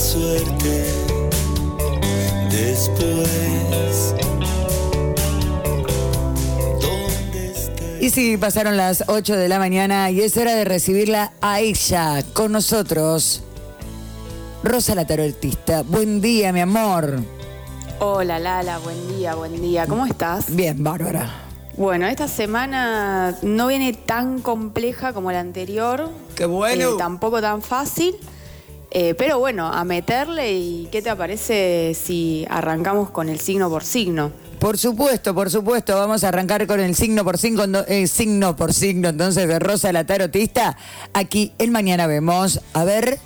suerte después. Y sí, pasaron las 8 de la mañana y es hora de recibirla a ella con nosotros. Rosa la tarotista. Buen día, mi amor. Hola Lala, buen día, buen día. ¿Cómo estás? Bien, Bárbara. Bueno, esta semana no viene tan compleja como la anterior. Qué bueno. Eh, tampoco tan fácil. Eh, pero bueno, a meterle y ¿qué te parece si arrancamos con el signo por signo? Por supuesto, por supuesto, vamos a arrancar con el signo por signo, no- eh, signo por signo, entonces de Rosa la tarotista. Aquí el mañana vemos. A ver,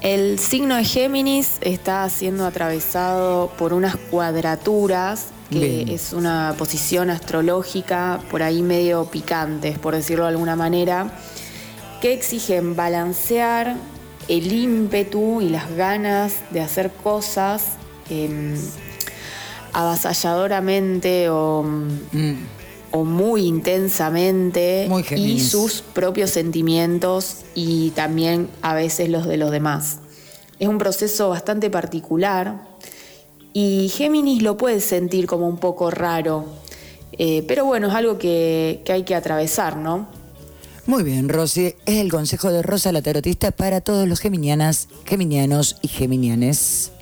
El signo de Géminis está siendo atravesado por unas cuadraturas, que Bien. es una posición astrológica por ahí medio picantes, por decirlo de alguna manera, que exigen balancear el ímpetu y las ganas de hacer cosas em, avasalladoramente o, mm, o muy intensamente Muy y sus propios sentimientos y también a veces los de los demás. Es un proceso bastante particular y Géminis lo puede sentir como un poco raro, eh, pero bueno, es algo que, que hay que atravesar, ¿no? Muy bien, Rosy. Es el consejo de Rosa la tarotista para todos los geminianas, geminianos y geminianes.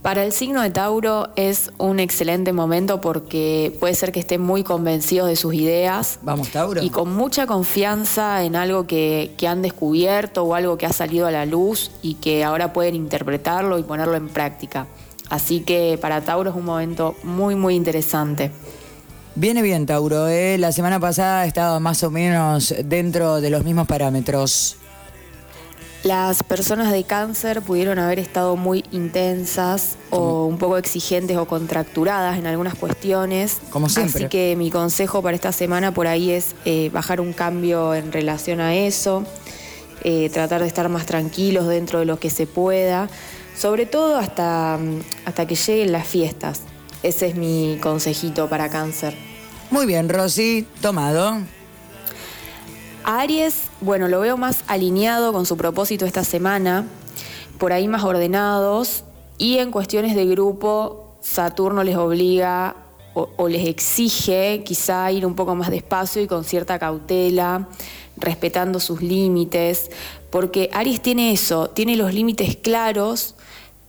Para el signo de Tauro es un excelente momento porque puede ser que estén muy convencidos de sus ideas Vamos, Tauro. y con mucha confianza en algo que, que han descubierto o algo que ha salido a la luz y que ahora pueden interpretarlo y ponerlo en práctica. Así que para Tauro es un momento muy, muy interesante. Viene bien, Tauro. ¿eh? La semana pasada estaba más o menos dentro de los mismos parámetros. Las personas de cáncer pudieron haber estado muy intensas o un poco exigentes o contracturadas en algunas cuestiones. Como siempre. Así que mi consejo para esta semana por ahí es eh, bajar un cambio en relación a eso, eh, tratar de estar más tranquilos dentro de lo que se pueda, sobre todo hasta, hasta que lleguen las fiestas. Ese es mi consejito para cáncer. Muy bien, Rosy. Tomado. Aries, bueno, lo veo más alineado con su propósito esta semana, por ahí más ordenados y en cuestiones de grupo, Saturno les obliga o les exige quizá ir un poco más despacio y con cierta cautela, respetando sus límites, porque Aries tiene eso, tiene los límites claros,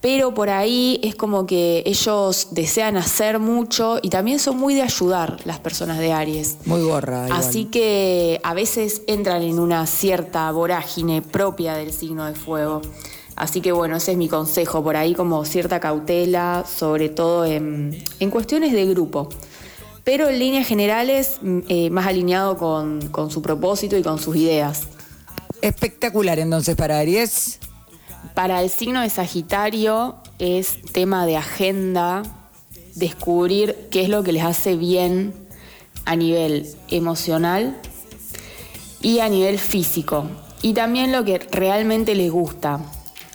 pero por ahí es como que ellos desean hacer mucho y también son muy de ayudar las personas de Aries. Muy gorra. igual. Así que a veces entran en una cierta vorágine propia del signo de fuego. Así que bueno, ese es mi consejo, por ahí como cierta cautela, sobre todo en, en cuestiones de grupo. Pero en líneas generales, mm, eh, más alineado con, con su propósito y con sus ideas. Espectacular entonces para Aries. Para el signo de Sagitario es tema de agenda, descubrir qué es lo que les hace bien a nivel emocional y a nivel físico. Y también lo que realmente les gusta.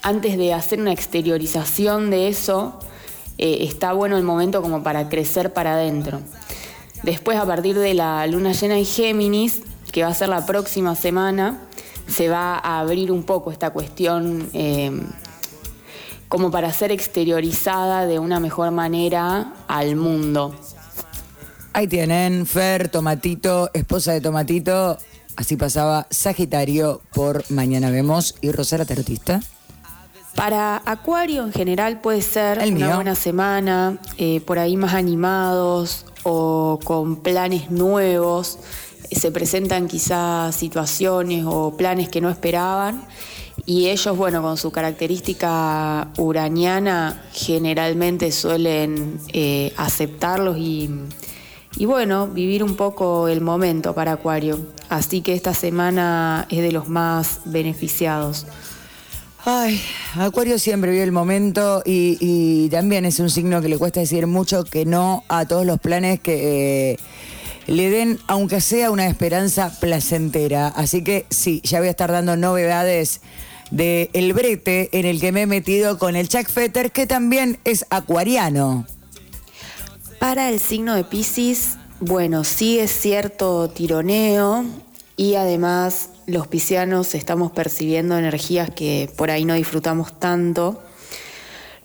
Antes de hacer una exteriorización de eso, eh, está bueno el momento como para crecer para adentro. Después, a partir de la luna llena en Géminis, que va a ser la próxima semana, se va a abrir un poco esta cuestión eh, como para ser exteriorizada de una mejor manera al mundo. Ahí tienen Fer, Tomatito, esposa de Tomatito. Así pasaba Sagitario por Mañana Vemos y Rosara Tarotista. Para Acuario en general puede ser El una mío. buena semana, eh, por ahí más animados o con planes nuevos. Se presentan quizás situaciones o planes que no esperaban y ellos, bueno, con su característica uraniana, generalmente suelen eh, aceptarlos y, y, bueno, vivir un poco el momento para Acuario. Así que esta semana es de los más beneficiados. Ay, Acuario siempre vive el momento y, también es un signo que le cuesta decir mucho que no a todos los planes que eh, le den, aunque sea una esperanza placentera. Así que sí, ya voy a estar dando novedades de el brete en el que me he metido con el Chuck Fetter, que también es acuariano. Para el signo de Pisces, bueno, sí es cierto tironeo y además los piscianos estamos percibiendo energías que por ahí no disfrutamos tanto.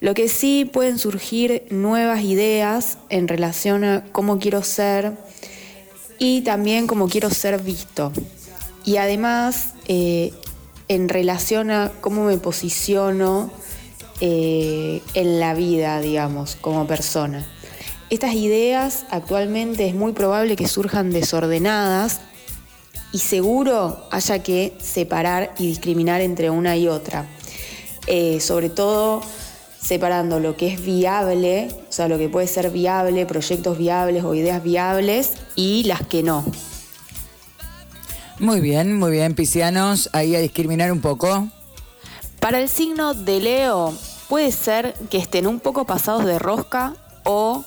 Lo que sí pueden surgir nuevas ideas en relación a cómo quiero ser y también cómo quiero ser visto. Y además eh, en relación a cómo me posiciono eh, en la vida, digamos, como persona. Estas ideas actualmente es muy probable que surjan desordenadas y seguro haya que separar y discriminar entre una y otra. Eh, sobre todo separando lo que es viable, o sea, lo que puede ser viable, proyectos viables o ideas viables y las que no. Muy bien, muy bien, piscianos, ahí a discriminar un poco. Para el signo de Leo, puede ser que estén un poco pasados de rosca o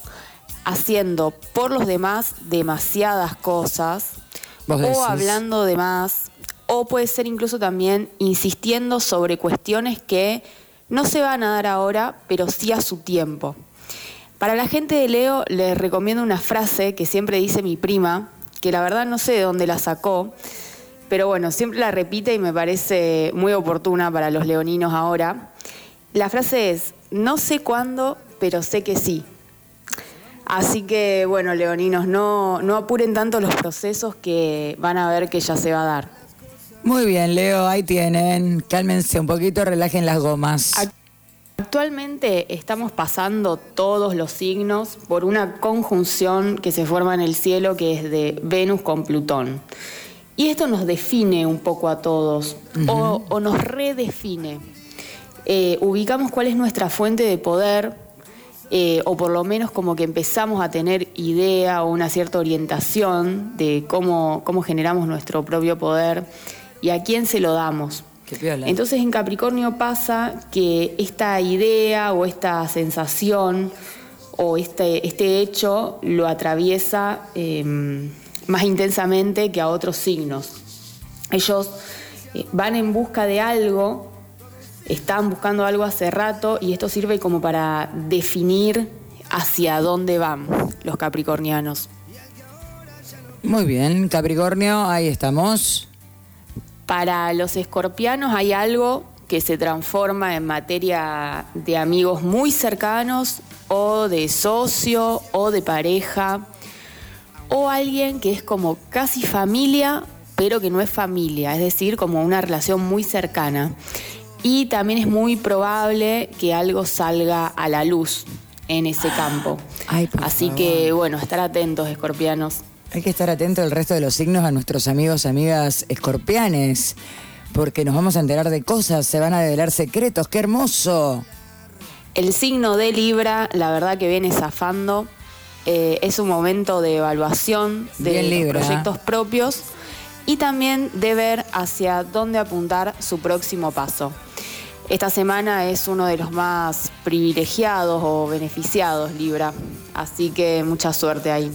haciendo por los demás demasiadas cosas o hablando de más o puede ser incluso también insistiendo sobre cuestiones que no se van a dar ahora, pero sí a su tiempo. Para la gente de Leo les recomiendo una frase que siempre dice mi prima, que la verdad no sé de dónde la sacó, pero bueno, siempre la repite y me parece muy oportuna para los leoninos ahora. La frase es, no sé cuándo, pero sé que sí. Así que bueno, leoninos, no, no apuren tanto los procesos que van a ver que ya se va a dar. Muy bien, Leo, ahí tienen. Cálmense un poquito, relajen las gomas. Actualmente estamos pasando todos los signos por una conjunción que se forma en el cielo que es de Venus con Plutón. Y esto nos define un poco a todos o, nos redefine. Eh, ubicamos cuál es nuestra fuente de poder eh, o por lo menos como que empezamos a tener idea o una cierta orientación de cómo, cómo generamos nuestro propio poder y a quién se lo damos. Entonces en Capricornio pasa que esta idea o esta sensación o este, este hecho lo atraviesa em, más intensamente que a otros signos. Ellos eh, van en busca de algo, están buscando algo hace rato y esto sirve como para definir hacia dónde van los capricornianos. Muy bien, Capricornio, ahí estamos. Para los escorpianos hay algo que se transforma en materia de amigos muy cercanos o de socio o de pareja o alguien que es como casi familia pero que no es familia, es decir, como una relación muy cercana. Y también es muy probable que algo salga a la luz en ese campo. Así que bueno, estar atentos, escorpianos. Hay que estar atento el resto de los signos a nuestros amigos, amigas escorpianes, porque nos vamos a enterar de cosas, se van a develar secretos, qué hermoso. El signo de Libra, la verdad que viene zafando, eh, es un momento de evaluación de proyectos propios y también de ver hacia dónde apuntar su próximo paso. Esta semana es uno de los más privilegiados o beneficiados, Libra, así que mucha suerte ahí.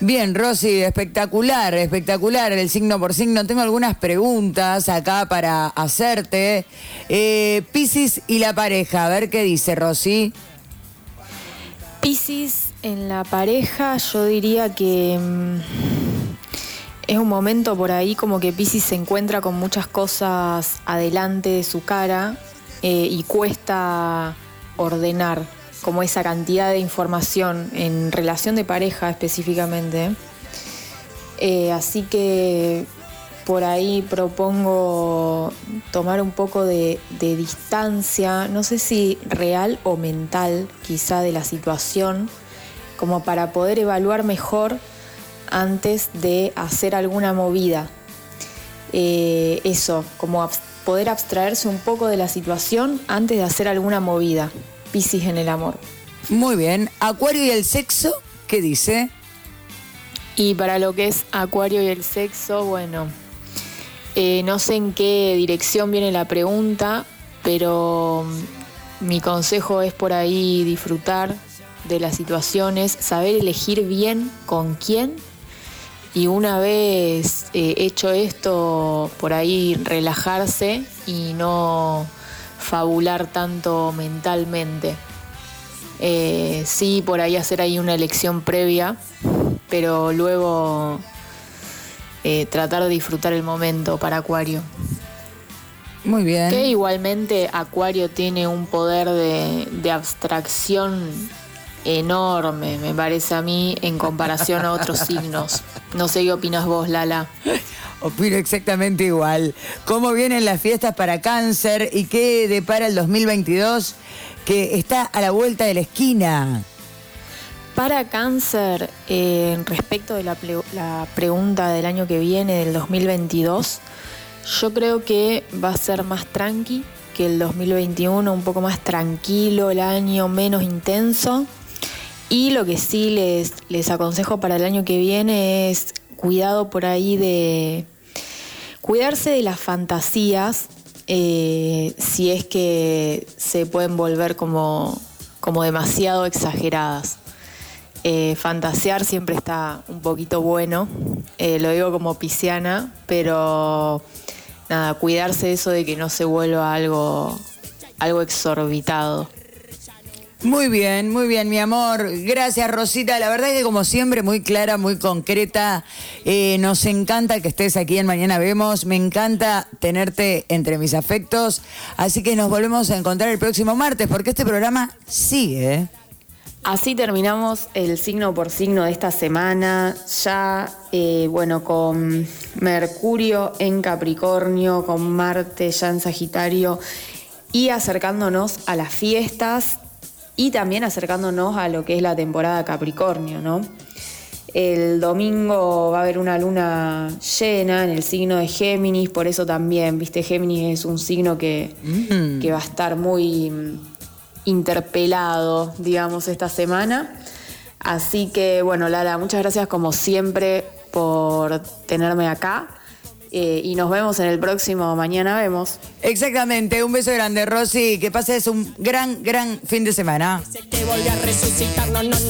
Bien, Rosy, espectacular, espectacular el signo por signo. Tengo algunas preguntas acá para hacerte. Eh, Piscis y la pareja, a ver qué dice Rosy. Piscis en la pareja, yo diría que mm, es un momento por ahí como que Piscis se encuentra con muchas cosas adelante de su cara eh, y cuesta ordenar como esa cantidad de información en relación de pareja específicamente. Eh, así que por ahí propongo tomar un poco de, distancia, no sé si real o mental quizá de la situación, como para poder evaluar mejor antes de hacer alguna movida. Eh, eso, como poder abstraerse un poco de la situación antes de hacer alguna movida. Piscis en el amor. Muy bien. Acuario y el sexo, ¿qué dice? Y para lo que es Acuario y el sexo, bueno, eh, no sé en qué dirección viene la pregunta, pero mm, mi consejo es por ahí disfrutar de las situaciones, saber elegir bien con quién y una vez eh, hecho esto, por ahí relajarse y no fabular tanto mentalmente. Eh, sí, por ahí hacer ahí una elección previa, pero luego eh, tratar de disfrutar el momento para Acuario. Muy bien. Que igualmente Acuario tiene un poder de, de abstracción enorme, me parece a mí, en comparación a otros signos. No sé qué opinas vos, Lala. Opino exactamente igual. ¿Cómo vienen las fiestas para cáncer y qué depara el 2022 que está a la vuelta de la esquina? Para cáncer, eh, respecto de la, la pregunta del año que viene, del 2022, yo creo que va a ser más tranqui que el 2021, un poco más tranquilo el año, menos intenso. Y lo que sí les, les aconsejo para el año que viene es cuidado por ahí de cuidarse de las fantasías, eh, si es que se pueden volver como, como demasiado exageradas. Eh, fantasear siempre está un poquito bueno, eh, lo digo como pisciana, pero nada, cuidarse eso de que no se vuelva algo, algo exorbitado. Muy bien, muy bien, mi amor. Gracias, Rosita. La verdad que como siempre, muy clara, muy concreta. Eh, nos encanta que estés aquí en Mañana Vemos. Me encanta tenerte entre mis afectos. Así que nos volvemos a encontrar el próximo martes, porque este programa sigue. ¿eh? Así terminamos el signo por signo de esta semana, ya eh, bueno, con Mercurio en Capricornio, con Marte ya en Sagitario y acercándonos a las fiestas y también acercándonos a lo que es la temporada Capricornio, ¿no? El domingo va a haber una luna llena en el signo de Géminis, por eso también, viste, Géminis es un signo que, que va a estar muy mm, interpelado, digamos, esta semana. Así que, bueno, Lara, muchas gracias como siempre por tenerme acá. Eh, y nos vemos en el próximo Mañana Vemos. Exactamente. Un beso grande, Rosy. Que pases un gran, gran fin de semana.